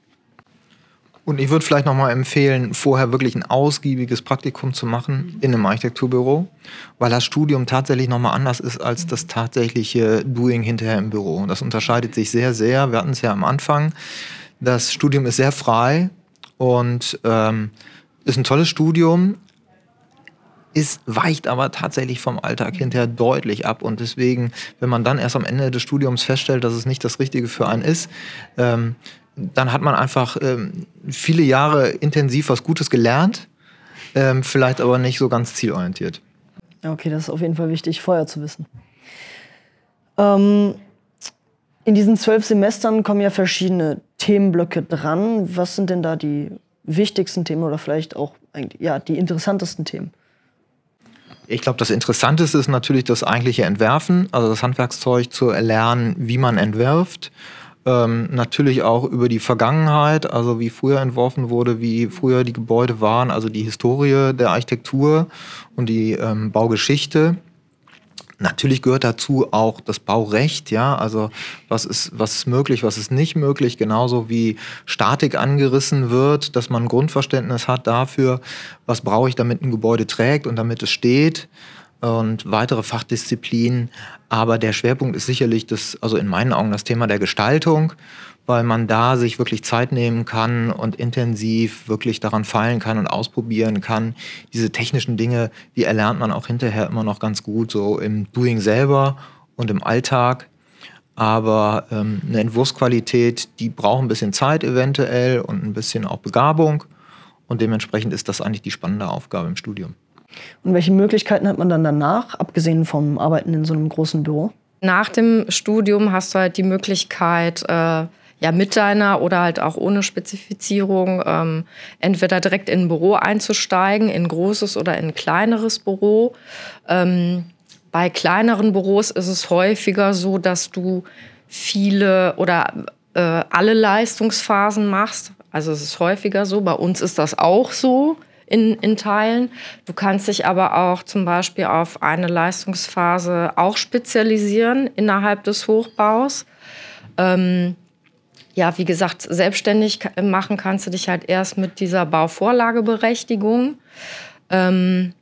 Und ich würde vielleicht nochmal empfehlen, vorher wirklich ein ausgiebiges Praktikum zu machen in einem Architekturbüro, weil das Studium tatsächlich nochmal anders ist als das tatsächliche Doing hinterher im Büro. Das unterscheidet sich sehr, sehr. Wir hatten es ja am Anfang. Das Studium ist sehr frei und ähm, ist ein tolles Studium, ist, weicht aber tatsächlich vom Alltag hinterher deutlich ab. Und deswegen, wenn man dann erst am Ende des Studiums feststellt, dass es nicht das Richtige für einen ist, ähm, dann hat man einfach ähm, viele Jahre intensiv was Gutes gelernt, ähm, vielleicht aber nicht so ganz zielorientiert. Okay, das ist auf jeden Fall wichtig, vorher zu wissen. Ähm, in diesen zwölf Semestern kommen ja verschiedene Themenblöcke dran. Was sind denn da die wichtigsten Themen oder vielleicht auch ja, die interessantesten Themen? Ich glaube, das Interessanteste ist natürlich das eigentliche Entwerfen, also das Handwerkszeug zu erlernen, wie man entwirft ähm, natürlich auch über die Vergangenheit, also wie früher entworfen wurde, wie früher die Gebäude waren, also die Historie der Architektur und die ähm, Baugeschichte. Natürlich gehört dazu auch das Baurecht, ja, also was ist, was ist möglich, was ist nicht möglich, genauso wie Statik angerissen wird, dass man Grundverständnis hat dafür, was brauche ich, damit ein Gebäude trägt und damit es steht und weitere Fachdisziplinen. Aber der Schwerpunkt ist sicherlich das, also in meinen Augen das Thema der Gestaltung, weil man da sich wirklich Zeit nehmen kann und intensiv wirklich daran feilen kann und ausprobieren kann. Diese technischen Dinge, die erlernt man auch hinterher immer noch ganz gut, so im Doing selber und im Alltag. Aber ähm, eine Entwurfsqualität, die braucht ein bisschen Zeit eventuell und ein bisschen auch Begabung. Und dementsprechend ist das eigentlich die spannende Aufgabe im Studium. Und welche Möglichkeiten hat man dann danach, abgesehen vom Arbeiten in so einem großen Büro? Nach dem Studium hast du halt die Möglichkeit, äh, ja, mit deiner oder halt auch ohne Spezifizierung ähm, entweder direkt in ein Büro einzusteigen, in ein großes oder in ein kleineres Büro. Ähm, bei kleineren Büros ist es häufiger so, dass du viele oder äh, alle Leistungsphasen machst. Also es ist häufiger so. Bei uns ist das auch so in, in Teilen. Du kannst dich aber auch zum Beispiel auf eine Leistungsphase auch spezialisieren innerhalb des Hochbaus. Ähm, ja, wie gesagt, selbstständig machen kannst du dich halt erst mit dieser Bauvorlageberechtigung. Ähm,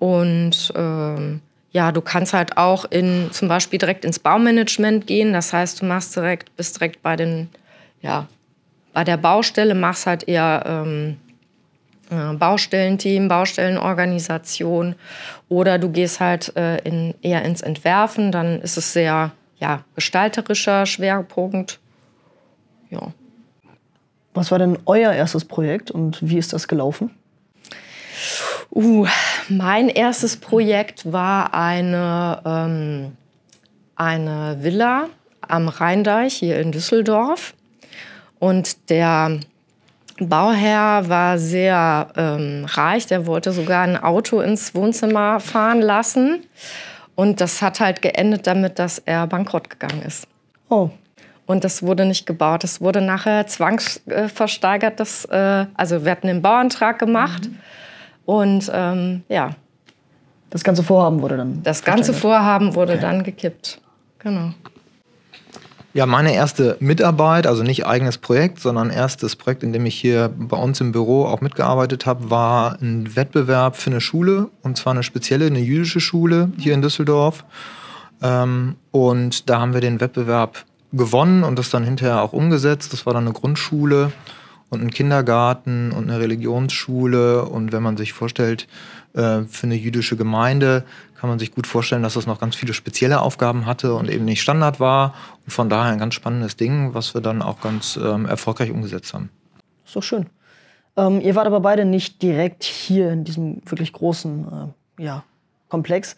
und ähm, ja, du kannst halt auch in, zum Beispiel direkt ins Baumanagement gehen. Das heißt, du machst direkt, bist direkt bei den, ja, bei der Baustelle, machst halt eher ähm, äh, Baustellenteam, Baustellenorganisation oder du gehst halt äh, in, eher ins Entwerfen, dann ist es sehr ja, gestalterischer Schwerpunkt. Ja. Was war denn euer erstes Projekt und wie ist das gelaufen? Uh, mein erstes Projekt war eine, ähm, eine Villa am Rheindeich hier in Düsseldorf. Und der Bauherr war sehr ähm, reich, der wollte sogar ein Auto ins Wohnzimmer fahren lassen. Und das hat halt geendet damit, dass er bankrott gegangen ist. Oh. Und das wurde nicht gebaut. Das wurde nachher zwangsversteigert. Das, äh, also wir hatten den Bauantrag gemacht. Mhm. Und ähm, ja. Das ganze Vorhaben wurde dann. Das ganze Vorhaben wurde okay. dann gekippt. Genau. Ja, meine erste Mitarbeit, also nicht eigenes Projekt, sondern erstes Projekt, in dem ich hier bei uns im Büro auch mitgearbeitet habe, war ein Wettbewerb für eine Schule, und zwar eine spezielle, eine jüdische Schule hier in Düsseldorf. Ähm, und da haben wir den Wettbewerb gewonnen und das dann hinterher auch umgesetzt. Das war dann eine Grundschule. und einen Kindergarten und eine Religionsschule. Und wenn man sich vorstellt, äh, für eine jüdische Gemeinde kann man sich gut vorstellen, dass es noch ganz viele spezielle Aufgaben hatte und eben nicht Standard war. Und von daher ein ganz spannendes Ding, was wir dann auch ganz ähm, erfolgreich umgesetzt haben. Ist doch schön. Ähm, ihr wart aber beide nicht direkt hier in diesem wirklich großen äh, ja, Komplex.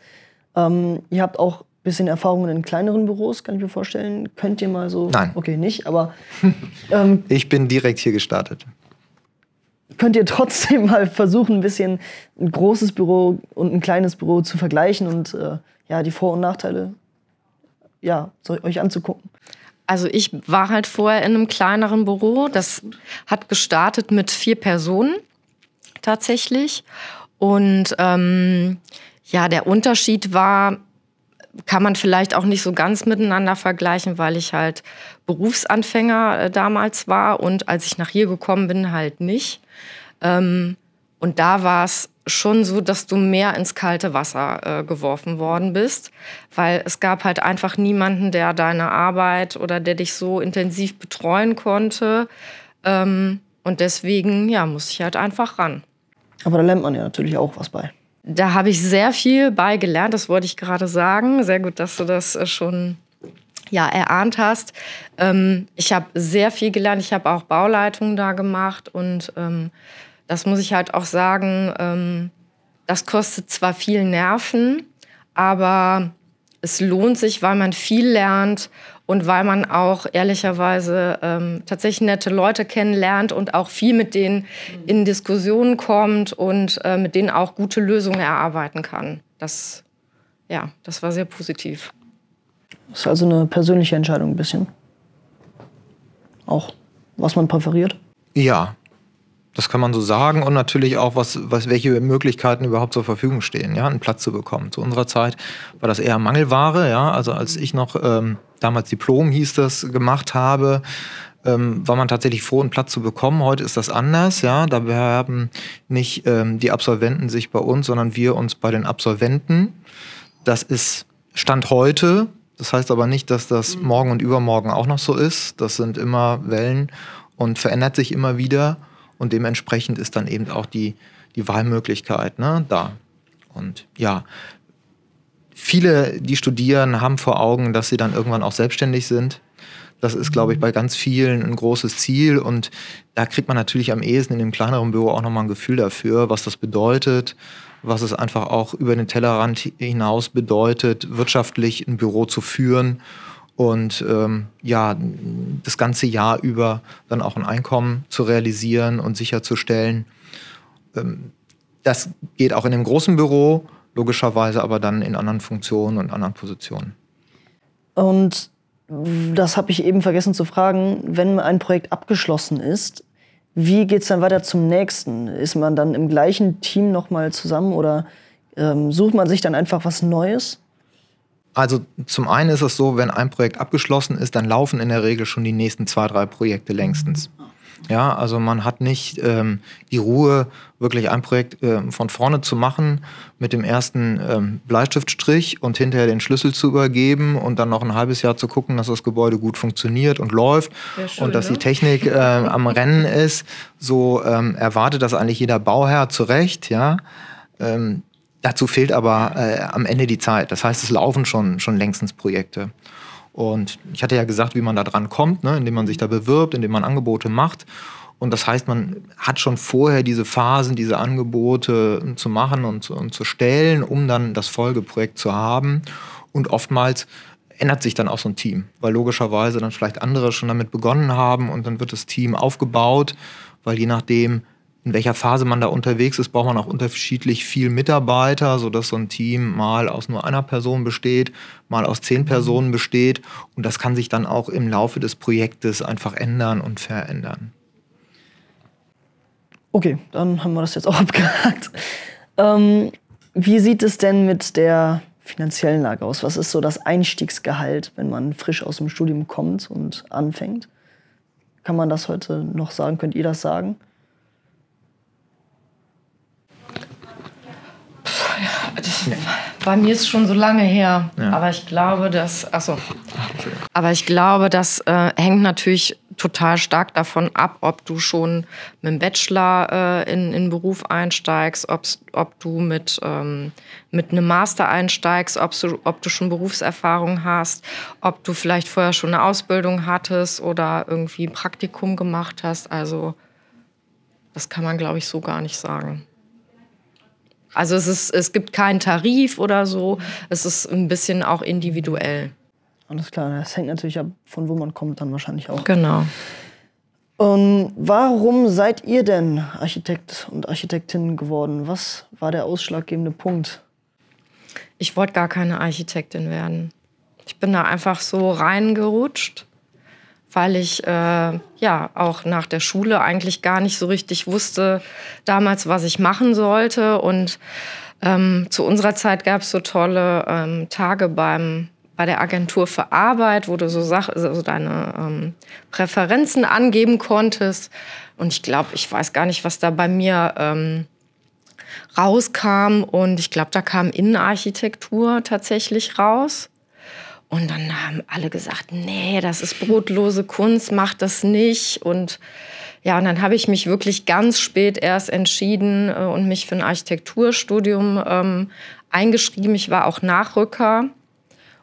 Ähm, ihr habt auch ein bisschen Erfahrungen in kleineren Büros, kann ich mir vorstellen. Könnt ihr mal so. Nein. Okay, nicht, aber. *laughs* Ähm, ich bin direkt hier gestartet. Könnt ihr trotzdem *laughs* mal versuchen, ein bisschen ein großes Büro und ein kleines Büro zu vergleichen und äh, ja, die Vor- und Nachteile ja, euch anzugucken? Also ich war halt vorher in einem kleineren Büro. Das hat gestartet mit vier Personen tatsächlich. Und ähm, ja, der Unterschied war, kann man vielleicht auch nicht so ganz miteinander vergleichen, weil ich halt Berufsanfänger äh, damals war und als ich nach hier gekommen bin, halt nicht. Ähm, und da war es schon so, dass du mehr ins kalte Wasser äh, geworfen worden bist, weil es gab halt einfach niemanden, der deine Arbeit oder der dich so intensiv betreuen konnte. Ähm, und deswegen, ja, muss ich halt einfach ran. Aber da lernt man ja natürlich auch was bei. Da habe ich sehr viel beigelernt, das wollte ich gerade sagen. Sehr gut, dass du das äh, schon ja, erahnt hast. Ähm, ich habe sehr viel gelernt. Ich habe auch Bauleitungen da gemacht und ähm, das muss ich halt auch sagen, ähm, das kostet zwar viel Nerven, aber es lohnt sich, weil man viel lernt und weil man auch ehrlicherweise ähm, tatsächlich nette Leute kennenlernt und auch viel mit denen in Diskussionen kommt und äh, mit denen auch gute Lösungen erarbeiten kann. Das, ja, das war sehr positiv. Das ist also eine persönliche Entscheidung ein bisschen. Auch, was man präferiert? Ja, das kann man so sagen und natürlich auch, was, was, welche Möglichkeiten überhaupt zur Verfügung stehen, ja, einen Platz zu bekommen. Zu unserer Zeit war das eher Mangelware, ja. Also als ich noch ähm, damals Diplom hieß das gemacht habe, ähm, war man tatsächlich froh, einen Platz zu bekommen. Heute ist das anders, ja. Da bewerben nicht ähm, die Absolventen sich bei uns, sondern wir uns bei den Absolventen. Das ist Stand heute. Das heißt aber nicht, dass das morgen und übermorgen auch noch so ist. Das sind immer Wellen und verändert sich immer wieder. Und dementsprechend ist dann eben auch die, die Wahlmöglichkeit ne, da. Und ja, viele, die studieren, haben vor Augen, dass sie dann irgendwann auch selbstständig sind. Das ist, glaube ich, bei ganz vielen ein großes Ziel. Und da kriegt man natürlich am ehesten in dem kleineren Büro auch nochmal ein Gefühl dafür, was das bedeutet, was es einfach auch über den Tellerrand hinaus bedeutet, wirtschaftlich ein Büro zu führen und ähm, ja, das ganze Jahr über dann auch ein Einkommen zu realisieren und sicherzustellen. Ähm, das geht auch in dem großen Büro, logischerweise aber dann in anderen Funktionen und anderen Positionen. Und das habe ich eben vergessen zu fragen, wenn ein Projekt abgeschlossen ist, wie geht es dann weiter zum nächsten? Ist man dann im gleichen Team nochmal zusammen oder ähm, sucht man sich dann einfach was Neues? Also zum einen ist es so, wenn ein Projekt abgeschlossen ist, dann laufen in der Regel schon die nächsten zwei, drei Projekte längstens. Ja, also man hat nicht ähm, die Ruhe, wirklich ein Projekt äh, von vorne zu machen mit dem ersten ähm, Bleistiftstrich und hinterher den Schlüssel zu übergeben und dann noch ein halbes Jahr zu gucken, dass das Gebäude gut funktioniert und läuft schön, und dass ne? die Technik äh, *laughs* am Rennen ist. So ähm, erwartet das eigentlich jeder Bauherr zu Recht, ja. Ähm, Dazu fehlt aber äh, am Ende die Zeit. Das heißt, es laufen schon, schon längstens Projekte. Und ich hatte ja gesagt, wie man da dran kommt, ne? indem man sich da bewirbt, indem man Angebote macht. Und das heißt, man hat schon vorher diese Phasen, diese Angebote zu machen und und zu stellen, um dann das Folgeprojekt zu haben. Und oftmals ändert sich dann auch so ein Team, weil logischerweise dann vielleicht andere schon damit begonnen haben und dann wird das Team aufgebaut, weil je nachdem, in welcher Phase man da unterwegs ist, braucht man auch unterschiedlich viel Mitarbeiter, sodass so ein Team mal aus nur einer Person besteht, mal aus zehn Personen besteht. Und das kann sich dann auch im Laufe des Projektes einfach ändern und verändern. Okay, dann haben wir das jetzt auch *laughs* abgehakt. Ähm, wie sieht es denn mit der finanziellen Lage aus? Was ist so das Einstiegsgehalt, wenn man frisch aus dem Studium kommt und anfängt? Kann man das heute noch sagen? Könnt ihr das sagen? Bei mir ist schon so lange her, ja. aber ich glaube, dass, achso, aber ich glaube, das äh, hängt natürlich total stark davon ab, ob du schon mit dem Bachelor äh, in, in Beruf einsteigst, ob du mit, ähm, mit einem Master einsteigst, du, ob du schon Berufserfahrung hast, ob du vielleicht vorher schon eine Ausbildung hattest oder irgendwie ein Praktikum gemacht hast. Also das kann man, glaube ich, so gar nicht sagen. Also es, ist, es gibt keinen Tarif oder so. Es ist ein bisschen auch individuell. Alles klar, das hängt natürlich ab, von wo man kommt, dann wahrscheinlich auch. Genau. Und warum seid ihr denn Architekt und Architektin geworden? Was war der ausschlaggebende Punkt? Ich wollte gar keine Architektin werden. Ich bin da einfach so reingerutscht, weil ich äh, ja auch nach der Schule eigentlich gar nicht so richtig wusste damals, was ich machen sollte. Und ähm, zu unserer Zeit gab es so tolle ähm, Tage beim bei der Agentur für Arbeit, wo du so, Sach also deine ähm, Präferenzen angeben konntest. Und ich glaube, ich weiß gar nicht, was da bei mir ähm, rauskam. Und ich glaube, da kam Innenarchitektur tatsächlich raus. Und dann haben alle gesagt, nee, das ist brotlose Kunst, mach das nicht. Und ja, und dann habe ich mich wirklich ganz spät erst entschieden äh, und mich für ein Architekturstudium ähm, eingeschrieben. Ich war auch Nachrücker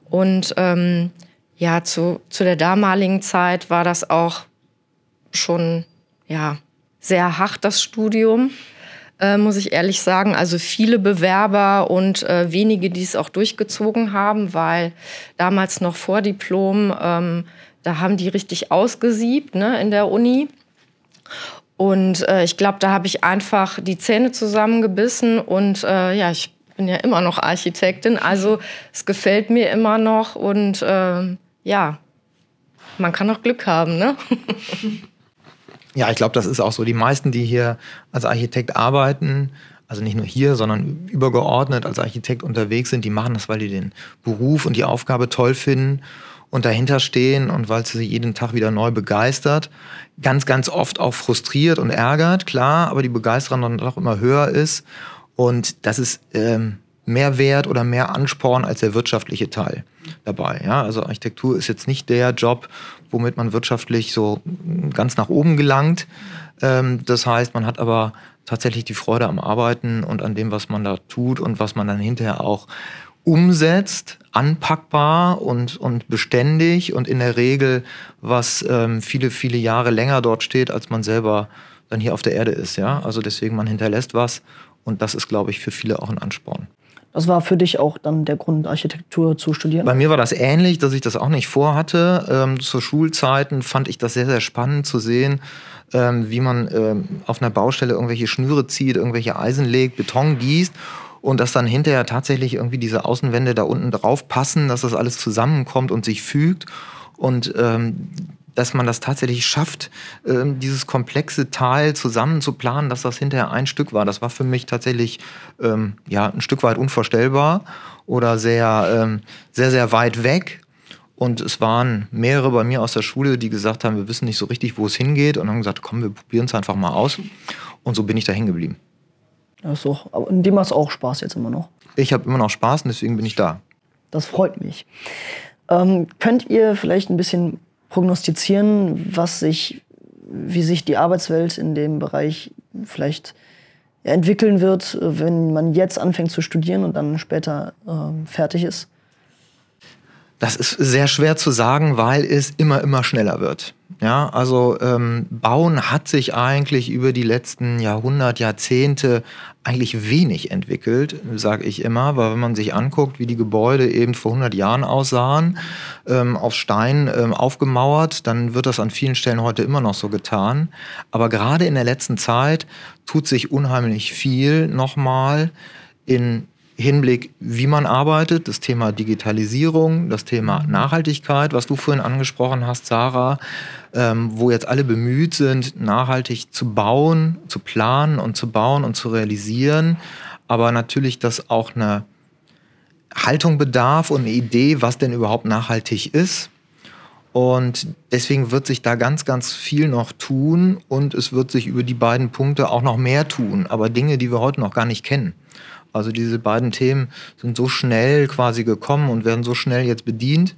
und ähm, ja, zu, zu der damaligen Zeit war das auch schon ja, sehr hart, das Studium, äh, muss ich ehrlich sagen. Also viele Bewerber und äh, wenige, die es auch durchgezogen haben, weil damals noch vor Diplom, ähm, da haben die richtig ausgesiebt ne, in der Uni. Und äh, ich glaube, da habe ich einfach die Zähne zusammengebissen und äh, ja, ich bin ja immer noch Architektin, also es gefällt mir immer noch und äh, ja, man kann auch Glück haben, ne? *laughs* ja, ich glaube, das ist auch so. Die meisten, die hier als Architekt arbeiten, also nicht nur hier, sondern übergeordnet als Architekt unterwegs sind, die machen das, weil die den Beruf und die Aufgabe toll finden und dahinter stehen und weil sie sich jeden Tag wieder neu begeistert. Ganz, ganz oft auch frustriert und ärgert, klar, aber die Begeisterung dann doch immer höher ist. Und das ist ähm, mehr Wert oder mehr Ansporn als der wirtschaftliche Teil dabei. Ja? Also Architektur ist jetzt nicht der Job, womit man wirtschaftlich so ganz nach oben gelangt. Ähm, das heißt, man hat aber tatsächlich die Freude am Arbeiten und an dem, was man da tut und was man dann hinterher auch umsetzt, anpackbar und, und beständig und in der Regel, was ähm, viele, viele Jahre länger dort steht, als man selber dann hier auf der Erde ist. Ja? Also deswegen, man hinterlässt was und das ist, glaube ich, für viele auch ein Ansporn. Das war für dich auch dann der Grund, Architektur zu studieren? Bei mir war das ähnlich, dass ich das auch nicht vorhatte. Ähm, zu Schulzeiten fand ich das sehr, sehr spannend zu sehen, ähm, wie man ähm, auf einer Baustelle irgendwelche Schnüre zieht, irgendwelche Eisen legt, Beton gießt und dass dann hinterher tatsächlich irgendwie diese Außenwände da unten drauf passen, dass das alles zusammenkommt und sich fügt. Und ähm, dass man das tatsächlich schafft, ähm, dieses komplexe Teil zusammen zu planen, dass das hinterher ein Stück war. Das war für mich tatsächlich ähm, ja, ein Stück weit unvorstellbar oder sehr, ähm, sehr, sehr weit weg. Und es waren mehrere bei mir aus der Schule, die gesagt haben, wir wissen nicht so richtig, wo es hingeht. Und haben gesagt, komm, wir probieren es einfach mal aus. Und so bin ich da hängen geblieben. Ja, ist doch, aber in dem hast du auch Spaß jetzt immer noch. Ich habe immer noch Spaß und deswegen bin ich da. Das freut mich. Ähm, könnt ihr vielleicht ein bisschen prognostizieren, was sich, wie sich die Arbeitswelt in dem Bereich vielleicht entwickeln wird, wenn man jetzt anfängt zu studieren und dann später äh, fertig ist? Das ist sehr schwer zu sagen, weil es immer, immer schneller wird. Ja, also ähm, Bauen hat sich eigentlich über die letzten Jahrhundert, Jahrzehnte eigentlich wenig entwickelt, sage ich immer, weil wenn man sich anguckt, wie die Gebäude eben vor 100 Jahren aussahen, ähm, auf Stein ähm, aufgemauert, dann wird das an vielen Stellen heute immer noch so getan. Aber gerade in der letzten Zeit tut sich unheimlich viel nochmal in Hinblick, wie man arbeitet, das Thema Digitalisierung, das Thema. Nachhaltigkeit, was du vorhin angesprochen hast, Sarah, ähm, wo jetzt alle bemüht sind, nachhaltig zu bauen, zu planen und zu bauen und zu realisieren, aber natürlich, dass auch eine Haltung bedarf und eine Idee, was denn überhaupt nachhaltig ist. Und deswegen wird sich da ganz, ganz viel noch tun und es wird sich über die beiden Punkte auch noch mehr tun, aber Dinge, die wir heute noch gar nicht kennen. Also diese beiden Themen sind so schnell quasi gekommen und werden so schnell jetzt bedient,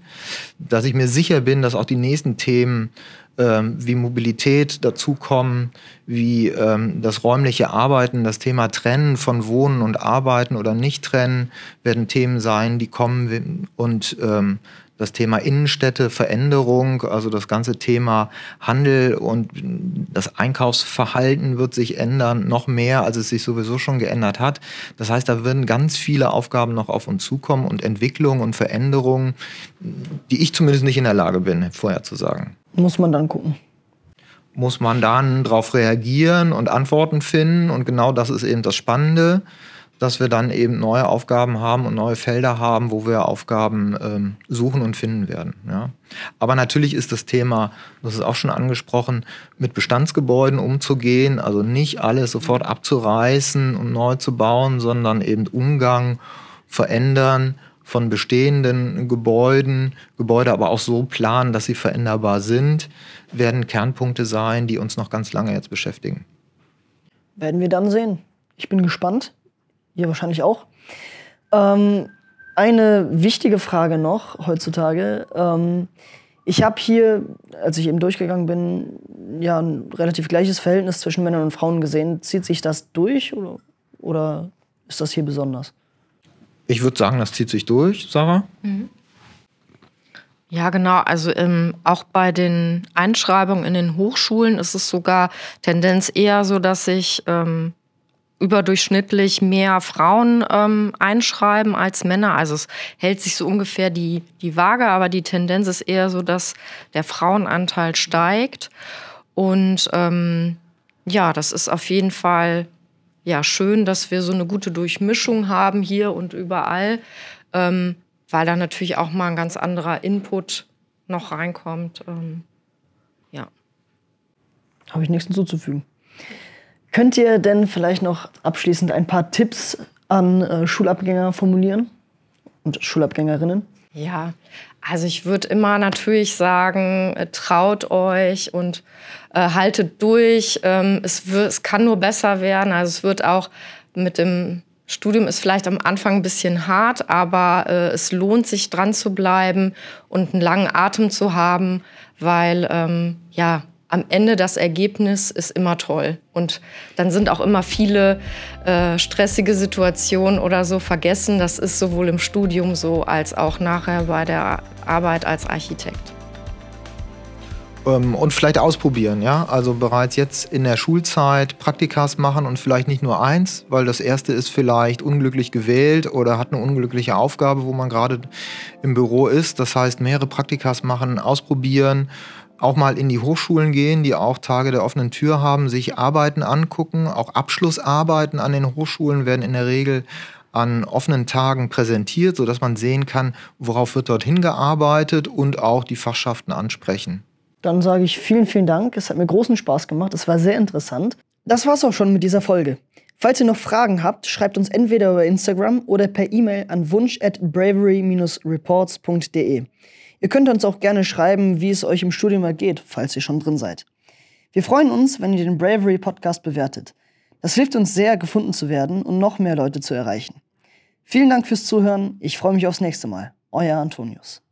dass ich mir sicher bin, dass auch die nächsten Themen ähm, wie Mobilität dazukommen, wie ähm, das räumliche Arbeiten, das Thema Trennen von Wohnen und Arbeiten oder nicht trennen, werden Themen sein, die kommen und ähm, das Thema Innenstädte, Veränderung, also das ganze Thema Handel und das Einkaufsverhalten wird sich ändern, noch mehr, als es sich sowieso schon geändert hat. Das heißt, da werden ganz viele Aufgaben noch auf uns zukommen und Entwicklungen und Veränderungen, die ich zumindest nicht in der Lage bin, vorherzusagen. Muss man dann gucken muss man dann darauf reagieren und Antworten finden. Und genau das ist eben das Spannende dass wir dann eben neue Aufgaben haben und neue Felder haben, wo wir Aufgaben ähm, suchen und finden werden. Ja. Aber natürlich ist das Thema, das ist auch schon angesprochen, mit Bestandsgebäuden umzugehen, also nicht alles sofort abzureißen und neu zu bauen, sondern eben Umgang, verändern von bestehenden Gebäuden, Gebäude aber auch so planen, dass sie veränderbar sind, werden Kernpunkte sein, die uns noch ganz lange jetzt beschäftigen. Werden wir dann sehen. Ich bin gespannt. Ihr wahrscheinlich auch. Ähm, eine wichtige Frage noch heutzutage. Ähm, ich habe hier, als ich eben durchgegangen bin, ja ein relativ gleiches Verhältnis zwischen Männern und Frauen gesehen. Zieht sich das durch oder, oder ist das hier besonders? Ich würde sagen, das zieht sich durch, Sarah. Mhm. Ja, genau. Also ähm, auch bei den Einschreibungen in den Hochschulen ist es sogar Tendenz eher so, dass sich ähm, überdurchschnittlich mehr Frauen ähm, einschreiben als Männer. Also es hält sich so ungefähr die, die Waage, aber die Tendenz ist eher so, dass der Frauenanteil steigt. Und ähm, ja, das ist auf jeden Fall ja, schön, dass wir so eine gute Durchmischung haben hier und überall, ähm, weil da natürlich auch mal ein ganz anderer Input noch reinkommt. Ähm, ja. Habe ich nichts hinzuzufügen. Könnt ihr denn vielleicht noch abschließend ein paar Tipps an äh, Schulabgänger formulieren und Schulabgängerinnen? Ja, also ich würde immer natürlich sagen, äh, traut euch und äh, haltet durch. Ähm, es, es kann nur besser werden. Also es wird auch mit dem Studium ist vielleicht am Anfang ein bisschen hart, aber äh, es lohnt sich dran zu bleiben und einen langen Atem zu haben, weil ähm, ja am Ende das Ergebnis ist immer toll. Und dann sind auch immer viele äh, stressige Situationen oder so vergessen. Das ist sowohl im Studium so als auch nachher bei der Arbeit als Architekt. Ähm, und vielleicht ausprobieren, ja. Also bereits jetzt in der Schulzeit Praktikas machen und vielleicht nicht nur eins, weil das erste ist vielleicht unglücklich gewählt oder hat eine unglückliche Aufgabe, wo man gerade im Büro ist. Das heißt, mehrere Praktikas machen, ausprobieren auch mal in die Hochschulen gehen, die auch Tage der offenen Tür haben, sich Arbeiten angucken. Auch Abschlussarbeiten an den Hochschulen werden in der Regel an offenen Tagen präsentiert, sodass man sehen kann, worauf wird dort hingearbeitet und auch die Fachschaften ansprechen. Dann sage ich vielen, vielen Dank. Es hat mir großen Spaß gemacht. Es war sehr interessant. Das war's auch schon mit dieser Folge. Falls ihr noch Fragen habt, schreibt uns entweder über Instagram oder per E-Mail an wunsch at bravery-reports.de. Ihr könnt uns auch gerne schreiben, wie es euch im Studium ergeht, falls ihr schon drin seid. Wir freuen uns, wenn ihr den Bravery Podcast bewertet. Das hilft uns sehr, gefunden zu werden und noch mehr Leute zu erreichen. Vielen Dank fürs Zuhören. Ich freue mich aufs nächste Mal. Euer Antonius.